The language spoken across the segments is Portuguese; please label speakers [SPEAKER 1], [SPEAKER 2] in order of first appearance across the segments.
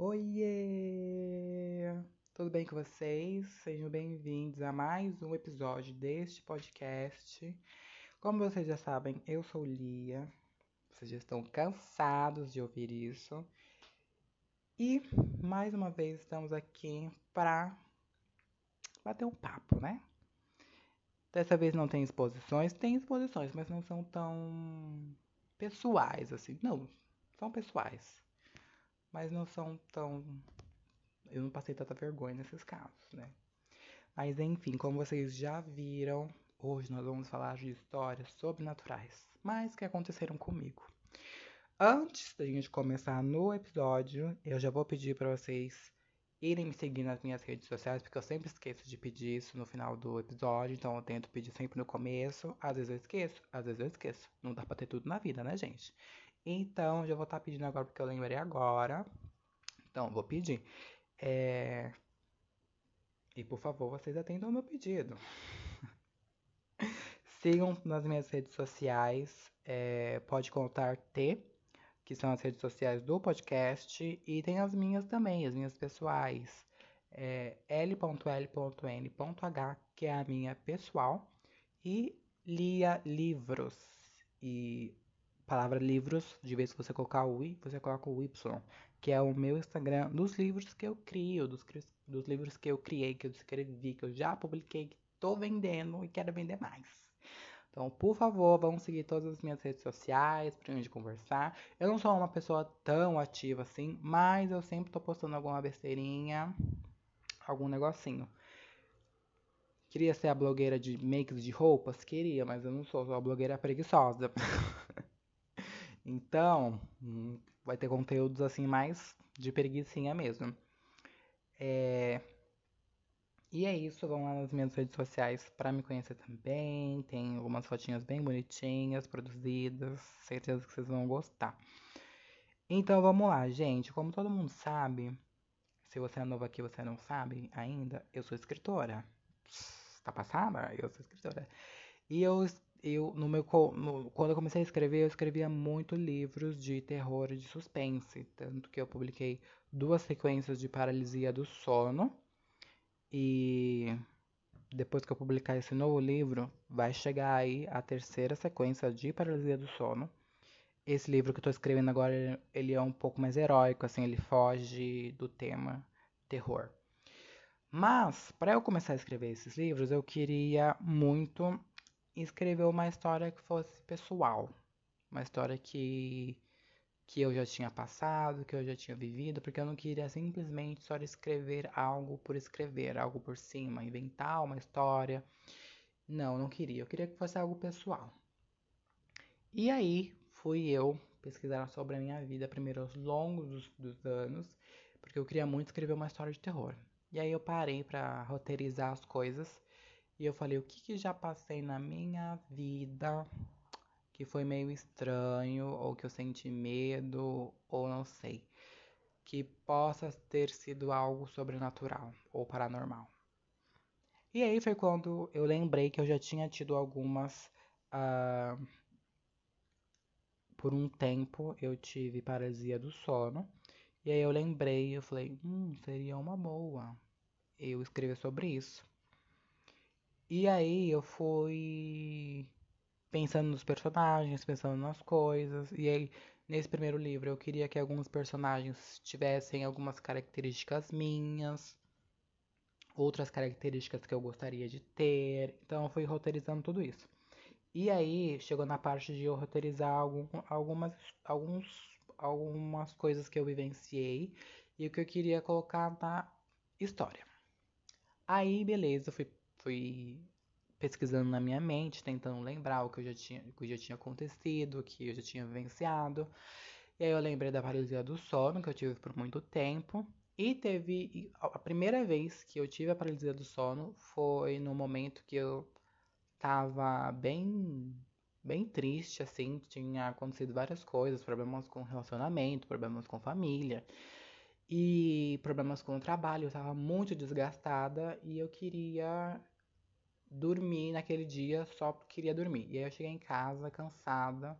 [SPEAKER 1] Oiê! Tudo bem com vocês? Sejam bem-vindos a mais um episódio deste podcast. Como vocês já sabem, eu sou Lia. Vocês já estão cansados de ouvir isso. E mais uma vez estamos aqui para bater um papo, né? Dessa vez não tem exposições, tem exposições, mas não são tão pessoais assim. Não, são pessoais mas não são tão. Eu não passei tanta vergonha nesses casos, né? Mas enfim, como vocês já viram, hoje nós vamos falar de histórias sobrenaturais, mas que aconteceram comigo. Antes da gente começar no episódio, eu já vou pedir para vocês irem me seguir nas minhas redes sociais, porque eu sempre esqueço de pedir isso no final do episódio, então eu tento pedir sempre no começo. Às vezes eu esqueço, às vezes eu esqueço. Não dá pra ter tudo na vida, né, gente? Então, já vou estar tá pedindo agora porque eu lembrei agora. Então, vou pedir. É... E por favor, vocês atendam o meu pedido. Sigam nas minhas redes sociais. É... Pode contar T, que são as redes sociais do podcast. E tem as minhas também, as minhas pessoais. É l.l.n.h, que é a minha pessoal. E Lia Livros. E palavra livros, de vez que você colocar o i, você coloca o y, que é o meu Instagram dos livros que eu crio, dos, dos livros que eu criei, que eu escrevi, que eu já publiquei, que tô vendendo e quero vender mais. Então, por favor, vão seguir todas as minhas redes sociais pra gente conversar. Eu não sou uma pessoa tão ativa assim, mas eu sempre tô postando alguma besteirinha, algum negocinho. Queria ser a blogueira de makes de roupas? Queria, mas eu não sou, sou a blogueira preguiçosa. Então, hum, vai ter conteúdos assim mais de preguiçinha mesmo. É... E é isso, vão lá nas minhas redes sociais para me conhecer também. Tem algumas fotinhas bem bonitinhas, produzidas. Certeza que vocês vão gostar. Então vamos lá, gente. Como todo mundo sabe, se você é novo aqui você não sabe ainda, eu sou escritora. Tá passada? Eu sou escritora. E eu eu no meu no, quando eu comecei a escrever, eu escrevia muito livros de terror e de suspense, tanto que eu publiquei duas sequências de paralisia do sono e depois que eu publicar esse novo livro, vai chegar aí a terceira sequência de paralisia do sono. Esse livro que eu tô escrevendo agora, ele é um pouco mais heróico, assim, ele foge do tema terror. Mas, para eu começar a escrever esses livros, eu queria muito escrever uma história que fosse pessoal. Uma história que, que eu já tinha passado, que eu já tinha vivido, porque eu não queria simplesmente só escrever algo por escrever, algo por cima, inventar uma história. Não, não queria. Eu queria que fosse algo pessoal. E aí fui eu pesquisar sobre a minha vida, primeiro aos longos dos, dos anos, porque eu queria muito escrever uma história de terror. E aí eu parei para roteirizar as coisas e eu falei, o que, que já passei na minha vida que foi meio estranho, ou que eu senti medo, ou não sei. Que possa ter sido algo sobrenatural ou paranormal. E aí foi quando eu lembrei que eu já tinha tido algumas. Uh, por um tempo eu tive paralisia do sono. E aí eu lembrei, eu falei, hum, seria uma boa eu escrever sobre isso. E aí eu fui pensando nos personagens, pensando nas coisas. E aí, nesse primeiro livro, eu queria que alguns personagens tivessem algumas características minhas, outras características que eu gostaria de ter. Então eu fui roteirizando tudo isso. E aí chegou na parte de eu roteirizar algum, algumas, alguns, algumas coisas que eu vivenciei e o que eu queria colocar na história. Aí, beleza, fui fui pesquisando na minha mente, tentando lembrar o que eu já tinha, o que já tinha acontecido, o que eu já tinha vivenciado. E aí eu lembrei da paralisia do sono que eu tive por muito tempo. E teve a primeira vez que eu tive a paralisia do sono foi no momento que eu tava bem bem triste assim, tinha acontecido várias coisas, problemas com relacionamento, problemas com família e problemas com o trabalho. Eu tava muito desgastada e eu queria dormir naquele dia só queria dormir. E aí eu cheguei em casa cansada,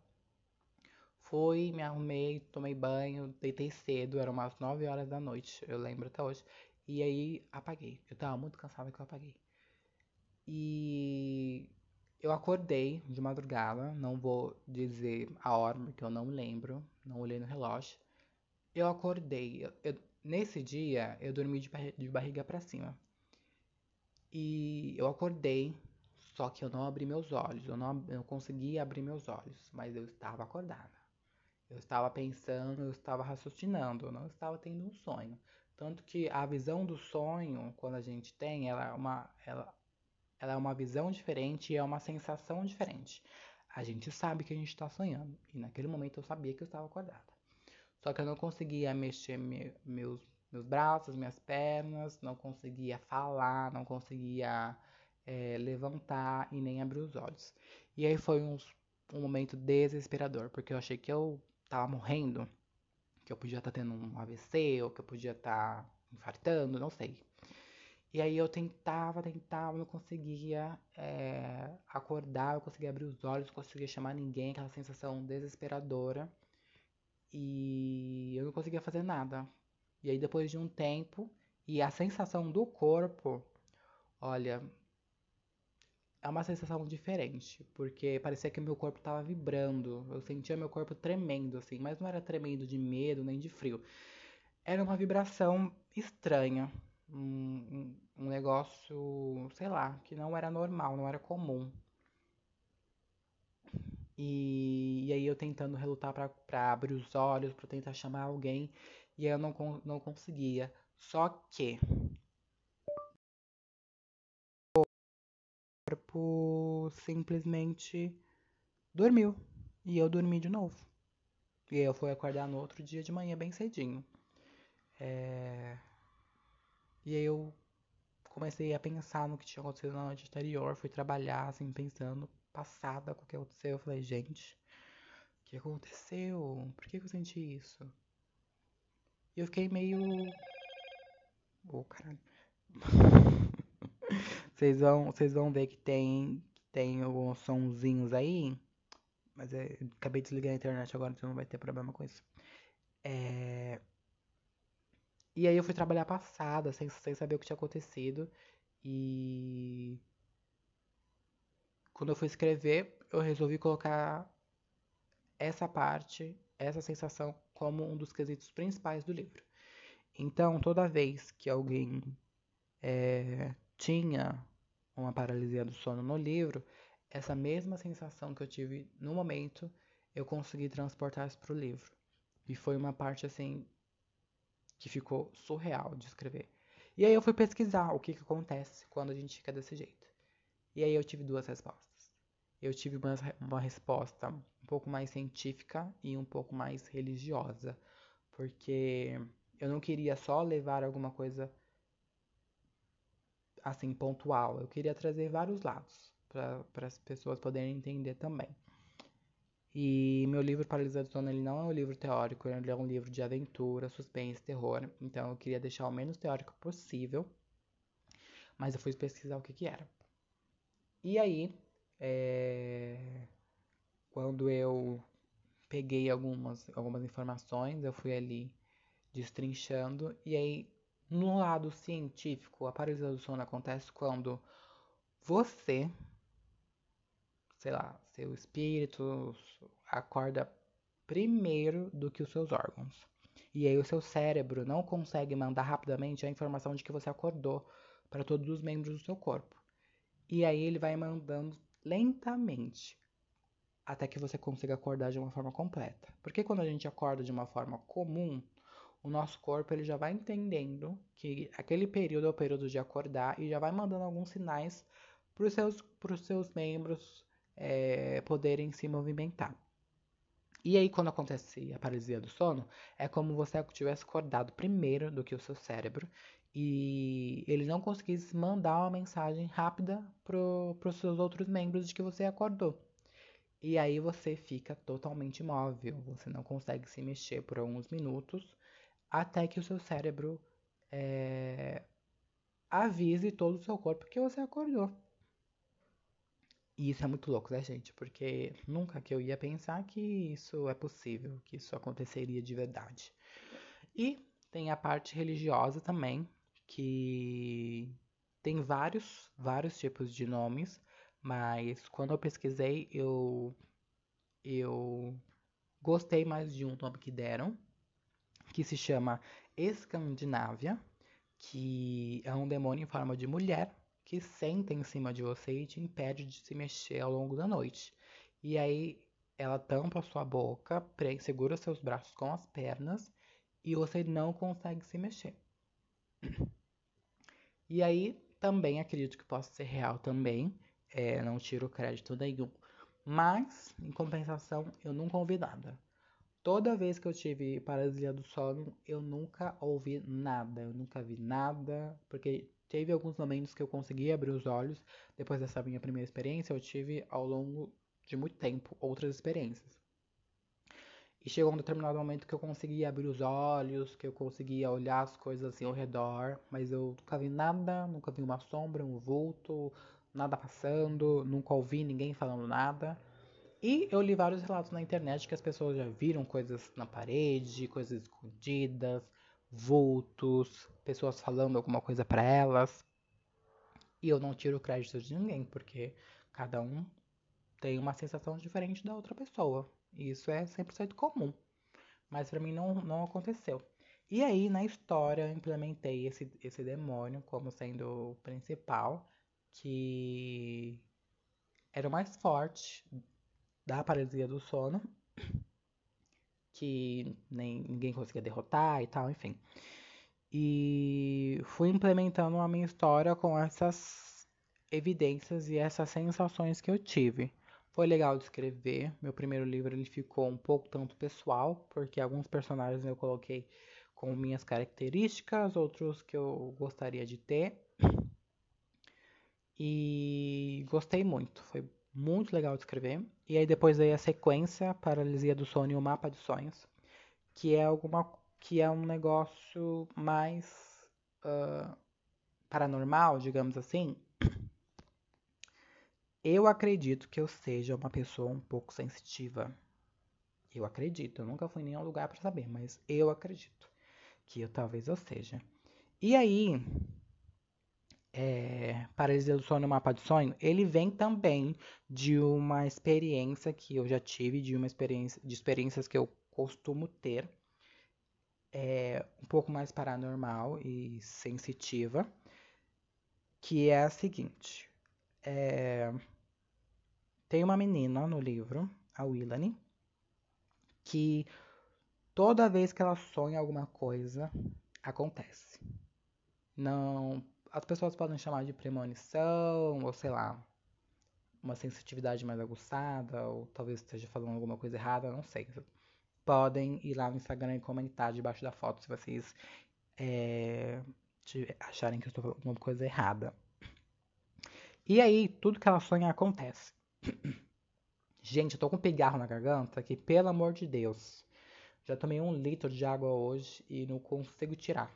[SPEAKER 1] Fui, me arrumei, tomei banho, deitei cedo, eram umas 9 horas da noite, eu lembro até hoje. E aí apaguei. Eu tava muito cansada que eu apaguei. E eu acordei de madrugada, não vou dizer a hora, porque eu não lembro, não olhei no relógio. Eu acordei, eu, eu, nesse dia eu dormi de barriga para cima. E eu acordei, só que eu não abri meus olhos, eu não, eu consegui abrir meus olhos, mas eu estava acordada. Eu estava pensando, eu estava raciocinando, eu não estava tendo um sonho. Tanto que a visão do sonho, quando a gente tem, ela é uma, ela, ela é uma visão diferente e é uma sensação diferente. A gente sabe que a gente está sonhando. E naquele momento eu sabia que eu estava acordada. Só que eu não conseguia mexer me, meus, meus braços, minhas pernas, não conseguia falar, não conseguia é, levantar e nem abrir os olhos. E aí foi um, um momento desesperador, porque eu achei que eu tava morrendo, que eu podia estar tá tendo um AVC, ou que eu podia estar tá infartando, não sei. E aí eu tentava, tentava, não conseguia é, acordar, eu conseguia abrir os olhos, não conseguia chamar ninguém, aquela sensação desesperadora. E eu não conseguia fazer nada. E aí depois de um tempo, e a sensação do corpo, olha, é uma sensação diferente, porque parecia que meu corpo estava vibrando. Eu sentia meu corpo tremendo, assim, mas não era tremendo de medo nem de frio. Era uma vibração estranha, um, um, negócio, sei lá, que não era normal, não era comum. E, e aí eu tentando relutar para abrir os olhos, para tentar chamar alguém, e eu não, não conseguia. Só que corpo simplesmente dormiu. E eu dormi de novo. E eu fui acordar no outro dia de manhã bem cedinho. É... E aí eu comecei a pensar no que tinha acontecido na noite anterior. Fui trabalhar, assim, pensando, passada com o que aconteceu. Eu falei, gente, o que aconteceu? Por que eu senti isso? E eu fiquei meio. Ô, oh, caralho. Vocês vão, vocês vão ver que tem, tem alguns sonzinhos aí. Mas é, acabei de desligar a internet agora, então não vai ter problema com isso. É... E aí eu fui trabalhar passada, sem, sem saber o que tinha acontecido. E quando eu fui escrever, eu resolvi colocar essa parte, essa sensação, como um dos quesitos principais do livro. Então, toda vez que alguém é, tinha uma paralisia do sono no livro, essa mesma sensação que eu tive no momento, eu consegui transportar isso para o livro. E foi uma parte assim que ficou surreal de escrever. E aí eu fui pesquisar o que, que acontece quando a gente fica desse jeito. E aí eu tive duas respostas. Eu tive uma, uma resposta um pouco mais científica e um pouco mais religiosa, porque eu não queria só levar alguma coisa assim pontual. Eu queria trazer vários lados para as pessoas poderem entender também. E meu livro Paralisia do Sono ele não é um livro teórico, ele é um livro de aventura, suspense, terror. Então eu queria deixar o menos teórico possível. Mas eu fui pesquisar o que que era. E aí, é... quando eu peguei algumas, algumas informações, eu fui ali destrinchando. E aí no lado científico, a paralisia do sono acontece quando você, sei lá, seu espírito acorda primeiro do que os seus órgãos. E aí o seu cérebro não consegue mandar rapidamente a informação de que você acordou para todos os membros do seu corpo. E aí ele vai mandando lentamente até que você consiga acordar de uma forma completa. Porque quando a gente acorda de uma forma comum, o nosso corpo ele já vai entendendo que aquele período é o período de acordar e já vai mandando alguns sinais para os seus, seus membros é, poderem se movimentar. E aí, quando acontece a paralisia do sono, é como você tivesse acordado primeiro do que o seu cérebro e ele não conseguisse mandar uma mensagem rápida para os seus outros membros de que você acordou. E aí você fica totalmente imóvel, você não consegue se mexer por alguns minutos até que o seu cérebro é, avise todo o seu corpo que você acordou. E isso é muito louco, né, gente? Porque nunca que eu ia pensar que isso é possível, que isso aconteceria de verdade. E tem a parte religiosa também, que tem vários, vários tipos de nomes, mas quando eu pesquisei, eu eu gostei mais de um nome que deram, que se chama Escandinávia, que é um demônio em forma de mulher que senta em cima de você e te impede de se mexer ao longo da noite. E aí ela tampa sua boca, segura seus braços com as pernas e você não consegue se mexer. E aí também acredito que possa ser real também, é, não tiro crédito nenhum. Mas, em compensação, eu nunca ouvi nada. Toda vez que eu tive paralisia do sono, eu nunca ouvi nada, eu nunca vi nada, porque teve alguns momentos que eu consegui abrir os olhos. Depois dessa minha primeira experiência, eu tive ao longo de muito tempo outras experiências. E chegou um determinado momento que eu conseguia abrir os olhos, que eu conseguia olhar as coisas assim ao redor, mas eu nunca vi nada, nunca vi uma sombra, um vulto, nada passando, nunca ouvi ninguém falando nada. E eu li vários relatos na internet que as pessoas já viram coisas na parede, coisas escondidas, vultos, pessoas falando alguma coisa para elas. E eu não tiro crédito de ninguém, porque cada um tem uma sensação diferente da outra pessoa. Isso é 100% comum. Mas para mim não, não aconteceu. E aí, na história, eu implementei esse, esse demônio como sendo o principal, que era o mais forte da paralisia do sono, que nem ninguém conseguia derrotar e tal, enfim. E fui implementando a minha história com essas evidências e essas sensações que eu tive. Foi legal de escrever. Meu primeiro livro ele ficou um pouco tanto pessoal, porque alguns personagens eu coloquei com minhas características, outros que eu gostaria de ter. E gostei muito. Foi muito legal de escrever. E aí depois veio a sequência, Paralisia do Sono e o Mapa de Sonhos, que é alguma que é um negócio mais uh, paranormal, digamos assim. Eu acredito que eu seja uma pessoa um pouco sensitiva. Eu acredito, eu nunca fui em nenhum lugar para saber, mas eu acredito que eu talvez eu seja. E aí, é, paralisia do sono e mapa de sonho, ele vem também de uma experiência que eu já tive, de uma experiência, de experiências que eu costumo ter, é, um pouco mais paranormal e sensitiva, que é a seguinte. É, tem uma menina no livro, a Willany, que toda vez que ela sonha alguma coisa, acontece. Não as pessoas podem chamar de premonição, ou sei lá, uma sensitividade mais aguçada, ou talvez esteja falando alguma coisa errada, não sei. Podem ir lá no Instagram e comentar debaixo da foto se vocês é, acharem que eu estou falando alguma coisa errada. E aí, tudo que ela sonha acontece. Gente, eu tô com um pigarro na garganta que, pelo amor de Deus, já tomei um litro de água hoje e não consigo tirar.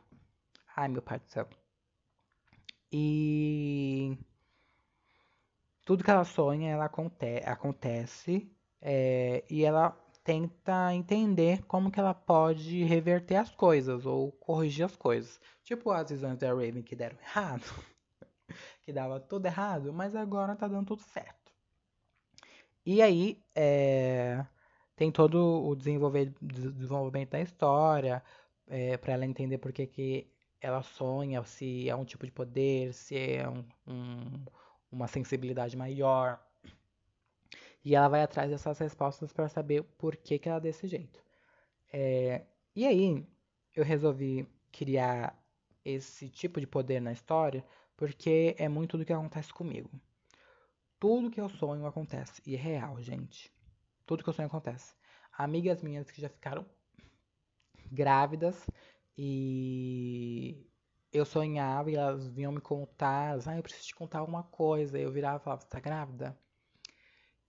[SPEAKER 1] Ai, meu pai do céu. E tudo que ela sonha, ela aconte acontece é, e ela tenta entender como que ela pode reverter as coisas ou corrigir as coisas. Tipo as visões da Raven que deram errado, que dava tudo errado, mas agora tá dando tudo certo. E aí é, tem todo o desenvolvimento da história é, para ela entender por que, que ela sonha, se é um tipo de poder, se é um, um, uma sensibilidade maior. E ela vai atrás dessas respostas para saber por que, que ela é desse jeito. É, e aí, eu resolvi criar esse tipo de poder na história porque é muito do que acontece comigo. Tudo que eu sonho acontece. E é real, gente. Tudo que eu sonho acontece. Amigas minhas que já ficaram grávidas e eu sonhava e elas vinham me contar, ah, eu preciso te contar uma coisa. Eu virava e falava, você tá grávida?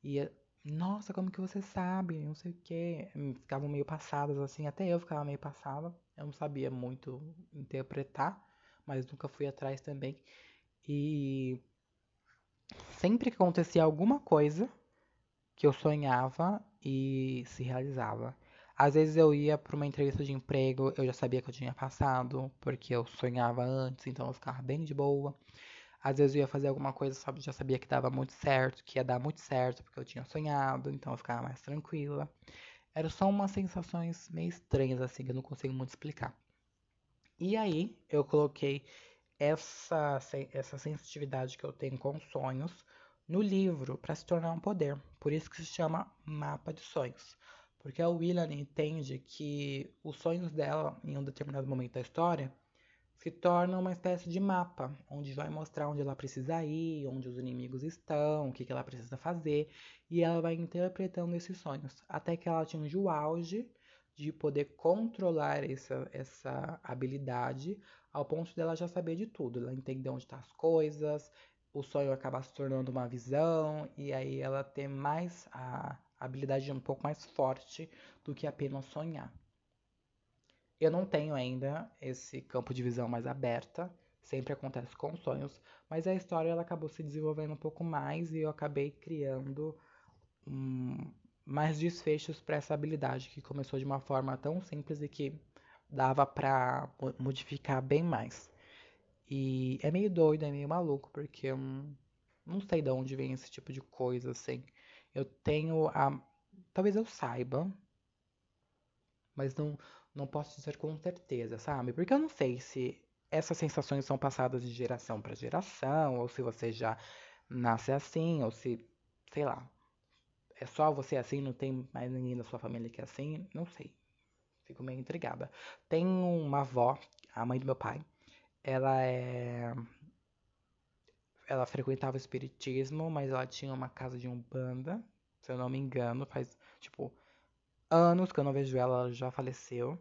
[SPEAKER 1] E, nossa, como que você sabe? Não sei o quê. Ficavam meio passadas assim, até eu ficava meio passada. Eu não sabia muito interpretar, mas nunca fui atrás também. E sempre que acontecia alguma coisa que eu sonhava e se realizava. Às vezes eu ia para uma entrevista de emprego, eu já sabia que eu tinha passado, porque eu sonhava antes, então eu ficava bem de boa. Às vezes eu ia fazer alguma coisa, sabe, já sabia que dava muito certo, que ia dar muito certo, porque eu tinha sonhado, então eu ficava mais tranquila. Eram só umas sensações meio estranhas, assim, que eu não consigo muito explicar. E aí eu coloquei essa, essa sensitividade que eu tenho com sonhos no livro para se tornar um poder. Por isso que se chama Mapa de Sonhos. Porque a William entende que os sonhos dela, em um determinado momento da história, se tornam uma espécie de mapa, onde vai mostrar onde ela precisa ir, onde os inimigos estão, o que, que ela precisa fazer, e ela vai interpretando esses sonhos, até que ela atinge o auge de poder controlar essa, essa habilidade ao ponto dela já saber de tudo. Ela entender onde estão tá as coisas, o sonho acaba se tornando uma visão, e aí ela tem mais a habilidade um pouco mais forte do que apenas sonhar. Eu não tenho ainda esse campo de visão mais aberta, sempre acontece com sonhos, mas a história ela acabou se desenvolvendo um pouco mais e eu acabei criando mais desfechos para essa habilidade que começou de uma forma tão simples e que dava para modificar bem mais. E é meio doido, é meio maluco, porque eu não sei de onde vem esse tipo de coisa, assim. Eu tenho a. Talvez eu saiba, mas não, não posso dizer com certeza, sabe? Porque eu não sei se essas sensações são passadas de geração para geração, ou se você já nasce assim, ou se, sei lá, é só você assim, não tem mais ninguém da sua família que é assim, não sei. Fico meio intrigada. Tem uma avó, a mãe do meu pai. Ela é. Ela frequentava o espiritismo, mas ela tinha uma casa de umbanda, se eu não me engano, faz tipo anos que eu não vejo ela, ela já faleceu.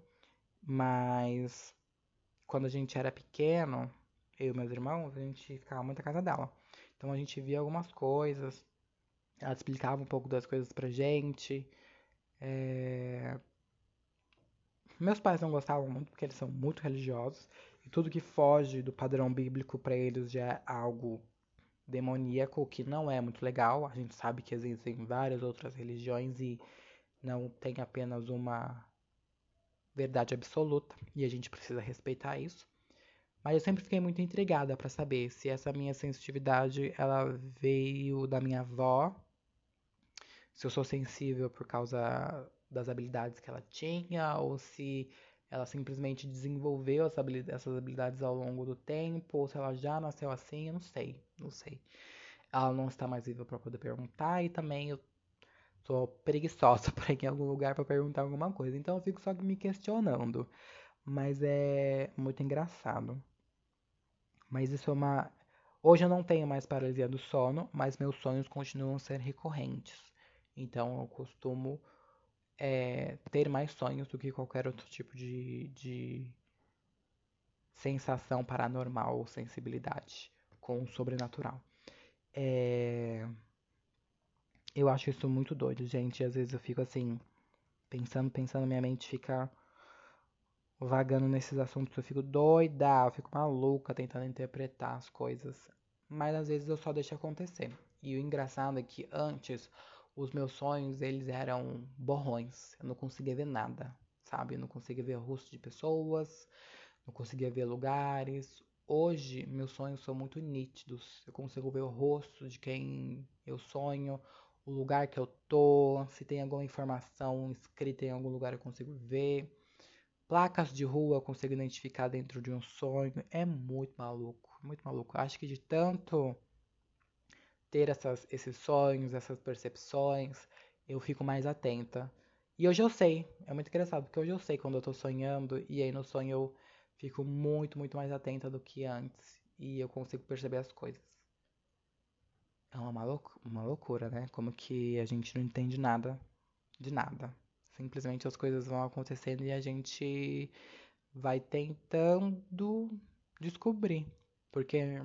[SPEAKER 1] Mas quando a gente era pequeno, eu e meus irmãos, a gente ficava muito na casa dela. Então a gente via algumas coisas, ela explicava um pouco das coisas pra gente. É... Meus pais não gostavam muito porque eles são muito religiosos e tudo que foge do padrão bíblico para eles já é algo demoníaco, que não é muito legal. A gente sabe que existem várias outras religiões e não tem apenas uma verdade absoluta e a gente precisa respeitar isso. Mas eu sempre fiquei muito intrigada para saber se essa minha sensitividade ela veio da minha avó se eu sou sensível por causa das habilidades que ela tinha, ou se ela simplesmente desenvolveu essas habilidades ao longo do tempo, ou se ela já nasceu assim, eu não sei, não sei. Ela não está mais viva para poder perguntar e também eu sou preguiçosa para ir em algum lugar para perguntar alguma coisa, então eu fico só me questionando. Mas é muito engraçado. Mas isso é uma. Hoje eu não tenho mais paralisia do sono, mas meus sonhos continuam a ser recorrentes. Então eu costumo é, ter mais sonhos do que qualquer outro tipo de, de sensação paranormal ou sensibilidade com o sobrenatural. É... Eu acho isso muito doido, gente. Às vezes eu fico assim, pensando, pensando, minha mente fica vagando nesses assuntos. Eu fico doida, eu fico maluca tentando interpretar as coisas. Mas às vezes eu só deixo acontecer. E o engraçado é que antes os meus sonhos, eles eram borrões. Eu não conseguia ver nada, sabe? Eu não conseguia ver rosto de pessoas, não conseguia ver lugares. Hoje, meus sonhos são muito nítidos. Eu consigo ver o rosto de quem eu sonho, o lugar que eu tô, se tem alguma informação escrita em algum lugar eu consigo ver. Placas de rua eu consigo identificar dentro de um sonho. É muito maluco, muito maluco. Acho que de tanto ter essas, esses sonhos, essas percepções, eu fico mais atenta. E hoje eu sei, é muito engraçado, porque hoje eu sei quando eu tô sonhando, e aí no sonho eu fico muito, muito mais atenta do que antes, e eu consigo perceber as coisas. É uma, uma loucura, né? Como que a gente não entende nada de nada. Simplesmente as coisas vão acontecendo e a gente vai tentando descobrir. Porque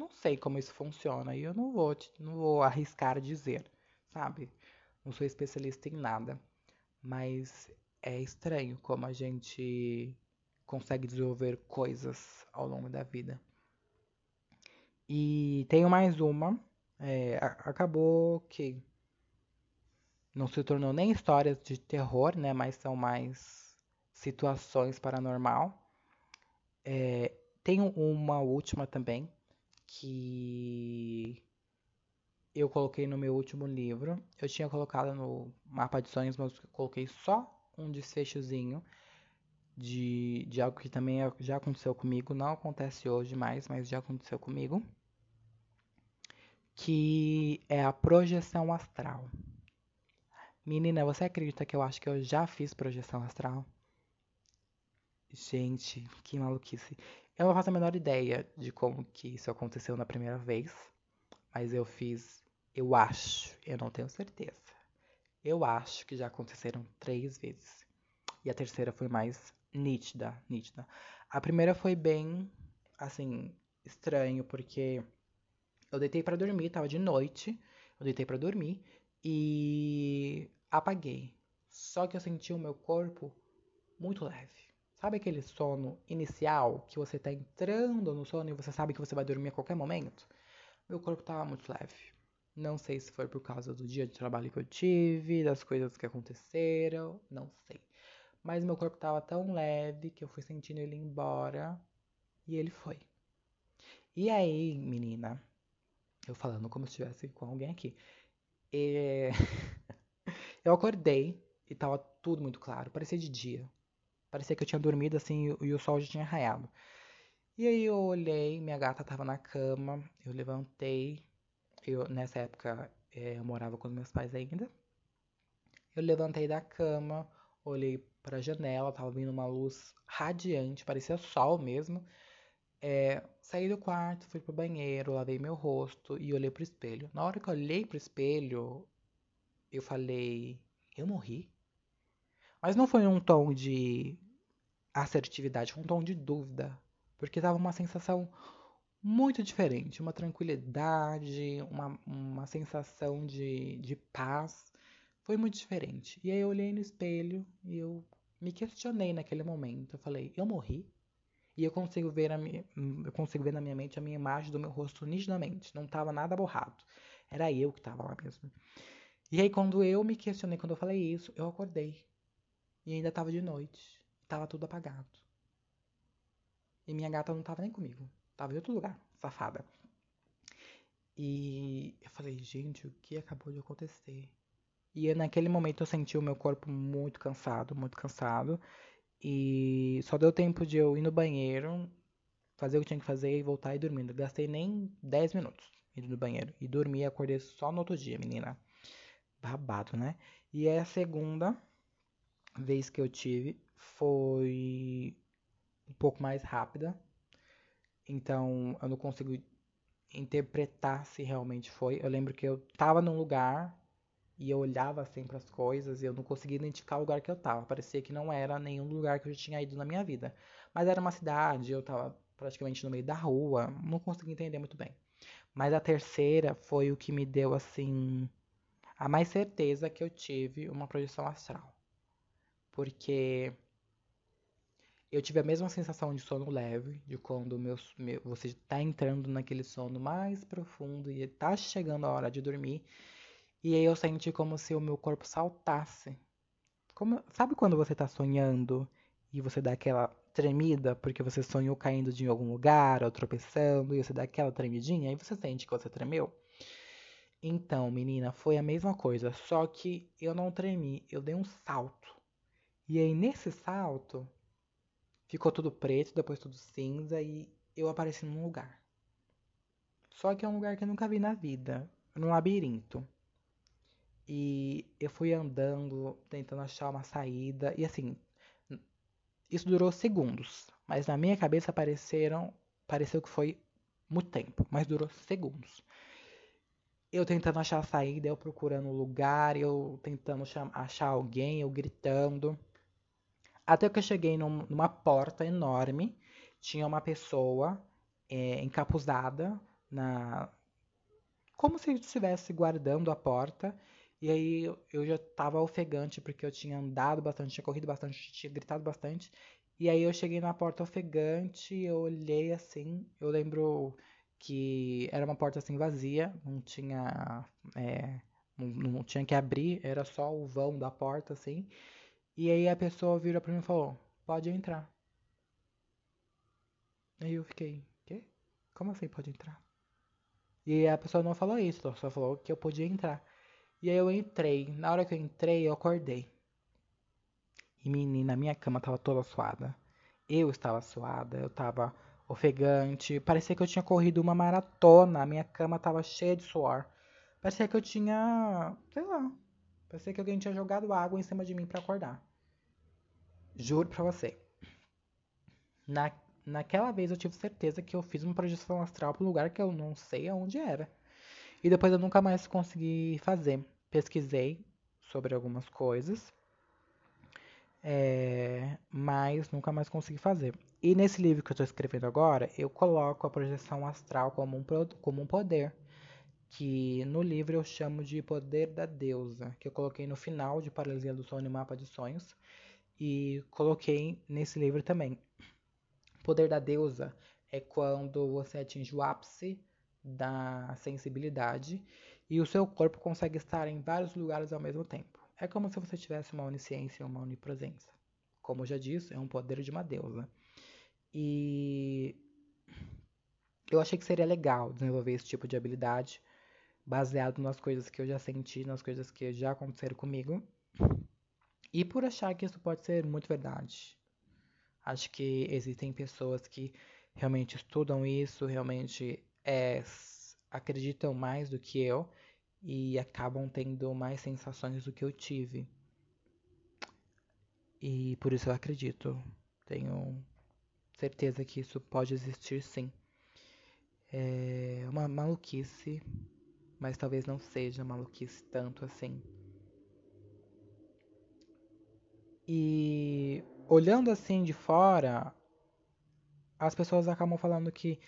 [SPEAKER 1] não sei como isso funciona e eu não vou, não vou arriscar dizer, sabe? Não sou especialista em nada, mas é estranho como a gente consegue desenvolver coisas ao longo da vida. E tenho mais uma. É, acabou que não se tornou nem histórias de terror, né? Mas são mais situações paranormal. É, tenho uma última também que eu coloquei no meu último livro. Eu tinha colocado no mapa de sonhos, mas coloquei só um desfechozinho de, de algo que também já aconteceu comigo. Não acontece hoje mais, mas já aconteceu comigo. Que é a projeção astral. Menina, você acredita que eu acho que eu já fiz projeção astral? Gente, que maluquice. Eu não faço a menor ideia de como que isso aconteceu na primeira vez, mas eu fiz, eu acho, eu não tenho certeza. Eu acho que já aconteceram três vezes. E a terceira foi mais nítida, nítida. A primeira foi bem, assim, estranho, porque eu deitei para dormir, tava de noite, eu deitei para dormir e apaguei. Só que eu senti o meu corpo muito leve. Sabe aquele sono inicial que você tá entrando no sono e você sabe que você vai dormir a qualquer momento? Meu corpo tava muito leve. Não sei se foi por causa do dia de trabalho que eu tive, das coisas que aconteceram, não sei. Mas meu corpo tava tão leve que eu fui sentindo ele embora e ele foi. E aí, menina, eu falando como se estivesse com alguém aqui. E... eu acordei e tava tudo muito claro, parecia de dia. Parecia que eu tinha dormido assim e o sol já tinha raiado. E aí eu olhei, minha gata tava na cama, eu levantei. Eu, nessa época é, eu morava com meus pais ainda. Eu levantei da cama, olhei para a janela, tava vindo uma luz radiante, parecia sol mesmo. É, saí do quarto, fui pro banheiro, lavei meu rosto e olhei pro espelho. Na hora que eu olhei pro espelho, eu falei: Eu morri? Mas não foi um tom de assertividade, foi um tom de dúvida. Porque tava uma sensação muito diferente, uma tranquilidade, uma, uma sensação de, de paz. Foi muito diferente. E aí eu olhei no espelho e eu me questionei naquele momento. Eu falei, eu morri? E eu consigo ver, a eu consigo ver na minha mente a minha imagem do meu rosto nitidamente. Não estava nada borrado. Era eu que estava lá mesmo. E aí, quando eu me questionei, quando eu falei isso, eu acordei. E ainda tava de noite. Tava tudo apagado. E minha gata não tava nem comigo. Tava em outro lugar, safada. E eu falei, gente, o que acabou de acontecer? E naquele momento eu senti o meu corpo muito cansado, muito cansado. E só deu tempo de eu ir no banheiro, fazer o que tinha que fazer e voltar e dormir. gastei nem 10 minutos indo no banheiro. E dormi e acordei só no outro dia, menina. Babado, né? E é a segunda vez que eu tive foi um pouco mais rápida. Então eu não consigo interpretar se realmente foi. Eu lembro que eu tava num lugar e eu olhava assim para as coisas e eu não conseguia identificar o lugar que eu tava. Parecia que não era nenhum lugar que eu já tinha ido na minha vida. Mas era uma cidade, eu tava praticamente no meio da rua, não consegui entender muito bem. Mas a terceira foi o que me deu assim a mais certeza que eu tive uma projeção astral porque eu tive a mesma sensação de sono leve, de quando meu, meu, você está entrando naquele sono mais profundo e está chegando a hora de dormir. E aí eu senti como se o meu corpo saltasse. Como, sabe quando você está sonhando e você dá aquela tremida porque você sonhou caindo de algum lugar ou tropeçando e você dá aquela tremidinha e você sente que você tremeu? Então, menina, foi a mesma coisa, só que eu não tremi, eu dei um salto. E aí nesse salto ficou tudo preto, depois tudo cinza e eu apareci num lugar. Só que é um lugar que eu nunca vi na vida, num labirinto. E eu fui andando, tentando achar uma saída e assim, isso durou segundos, mas na minha cabeça apareceram, pareceu que foi muito tempo, mas durou segundos. Eu tentando achar a saída, eu procurando o lugar, eu tentando achar alguém, eu gritando. Até que eu cheguei num, numa porta enorme, tinha uma pessoa é, encapuzada na. Como se estivesse guardando a porta. E aí eu já estava ofegante, porque eu tinha andado bastante, tinha corrido bastante, tinha gritado bastante. E aí eu cheguei na porta ofegante, eu olhei assim, eu lembro que era uma porta assim vazia, não tinha. É, não, não tinha que abrir, era só o vão da porta, assim. E aí a pessoa virou pra mim e falou, pode entrar. Aí eu fiquei, quê? Como assim pode entrar? E a pessoa não falou isso, só falou que eu podia entrar. E aí eu entrei. Na hora que eu entrei, eu acordei. E menina, minha cama tava toda suada. Eu estava suada, eu tava ofegante. Parecia que eu tinha corrido uma maratona. A minha cama tava cheia de suor. Parecia que eu tinha. sei lá. Parecia que alguém tinha jogado água em cima de mim para acordar. Juro pra você. Na, naquela vez eu tive certeza que eu fiz uma projeção astral um lugar que eu não sei aonde era. E depois eu nunca mais consegui fazer. Pesquisei sobre algumas coisas é, mas nunca mais consegui fazer. E nesse livro que eu estou escrevendo agora, eu coloco a projeção astral como um, como um poder, que no livro eu chamo de poder da deusa, que eu coloquei no final de Paralisia do Sono e Mapa de Sonhos, e coloquei nesse livro também. Poder da deusa é quando você atinge o ápice da sensibilidade e o seu corpo consegue estar em vários lugares ao mesmo tempo. É como se você tivesse uma onisciência, uma onipresença. Como eu já disse, é um poder de uma deusa. E eu achei que seria legal desenvolver esse tipo de habilidade baseado nas coisas que eu já senti, nas coisas que já aconteceram comigo. E por achar que isso pode ser muito verdade. Acho que existem pessoas que realmente estudam isso, realmente é, acreditam mais do que eu e acabam tendo mais sensações do que eu tive. E por isso eu acredito, tenho certeza que isso pode existir sim. É uma maluquice, mas talvez não seja maluquice tanto assim. E olhando assim de fora, as pessoas acabam falando que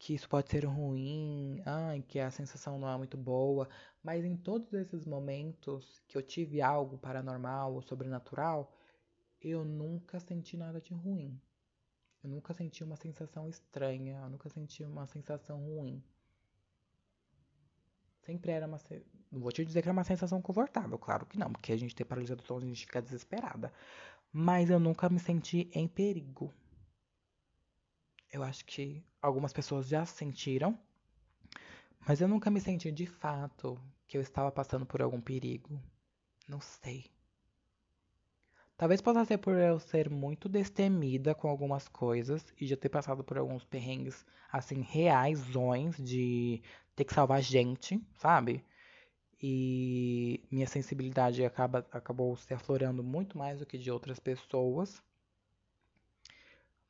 [SPEAKER 1] que isso pode ser ruim, ai, que a sensação não é muito boa, mas em todos esses momentos que eu tive algo paranormal ou sobrenatural, eu nunca senti nada de ruim. Eu nunca senti uma sensação estranha, eu nunca senti uma sensação ruim. Sempre era uma. Não vou te dizer que era uma sensação confortável, claro que não, porque a gente tem paralisia do sono, a gente fica desesperada. Mas eu nunca me senti em perigo. Eu acho que algumas pessoas já sentiram, mas eu nunca me senti de fato que eu estava passando por algum perigo. Não sei. Talvez possa ser por eu ser muito destemida com algumas coisas e já ter passado por alguns perrengues, assim, reaisões de ter que salvar gente, sabe? E minha sensibilidade acaba, acabou se aflorando muito mais do que de outras pessoas.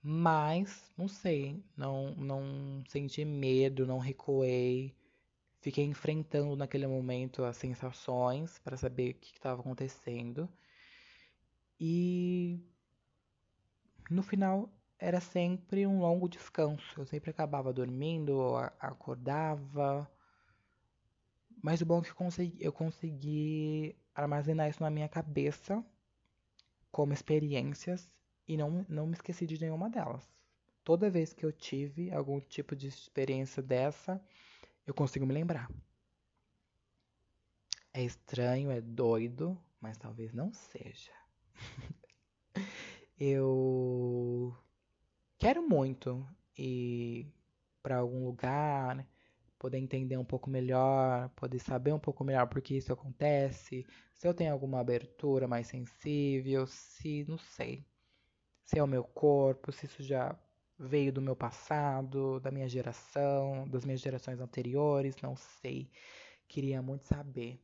[SPEAKER 1] Mas, não sei, não, não senti medo, não recuei. Fiquei enfrentando naquele momento as sensações para saber o que estava acontecendo. E no final era sempre um longo descanso. Eu sempre acabava dormindo, acordava. Mas o bom é que eu consegui, eu consegui armazenar isso na minha cabeça como experiências e não, não me esqueci de nenhuma delas. Toda vez que eu tive algum tipo de experiência dessa, eu consigo me lembrar. É estranho, é doido, mas talvez não seja. eu quero muito ir para algum lugar, poder entender um pouco melhor, poder saber um pouco melhor por que isso acontece, se eu tenho alguma abertura mais sensível, se não sei se é o meu corpo, se isso já veio do meu passado, da minha geração, das minhas gerações anteriores, não sei. Queria muito saber,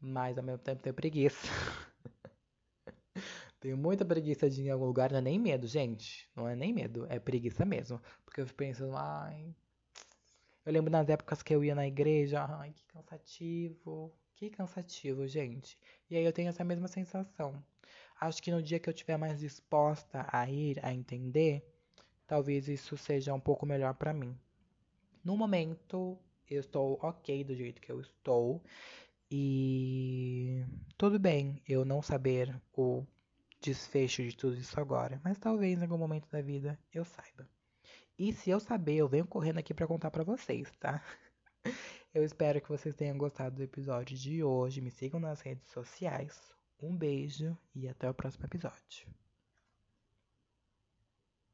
[SPEAKER 1] mas ao mesmo tempo tenho preguiça. tenho muita preguiça de ir em algum lugar, não é nem medo, gente. Não é nem medo, é preguiça mesmo. Porque eu fico pensando, ai. Eu lembro nas épocas que eu ia na igreja, ai, que cansativo. Que cansativo, gente. E aí eu tenho essa mesma sensação. Acho que no dia que eu estiver mais disposta a ir, a entender, talvez isso seja um pouco melhor para mim. No momento, eu estou ok do jeito que eu estou. E tudo bem eu não saber o desfecho de tudo isso agora, mas talvez em algum momento da vida eu saiba. E se eu saber, eu venho correndo aqui para contar para vocês, tá? Eu espero que vocês tenham gostado do episódio de hoje. Me sigam nas redes sociais. Um beijo e até o próximo episódio.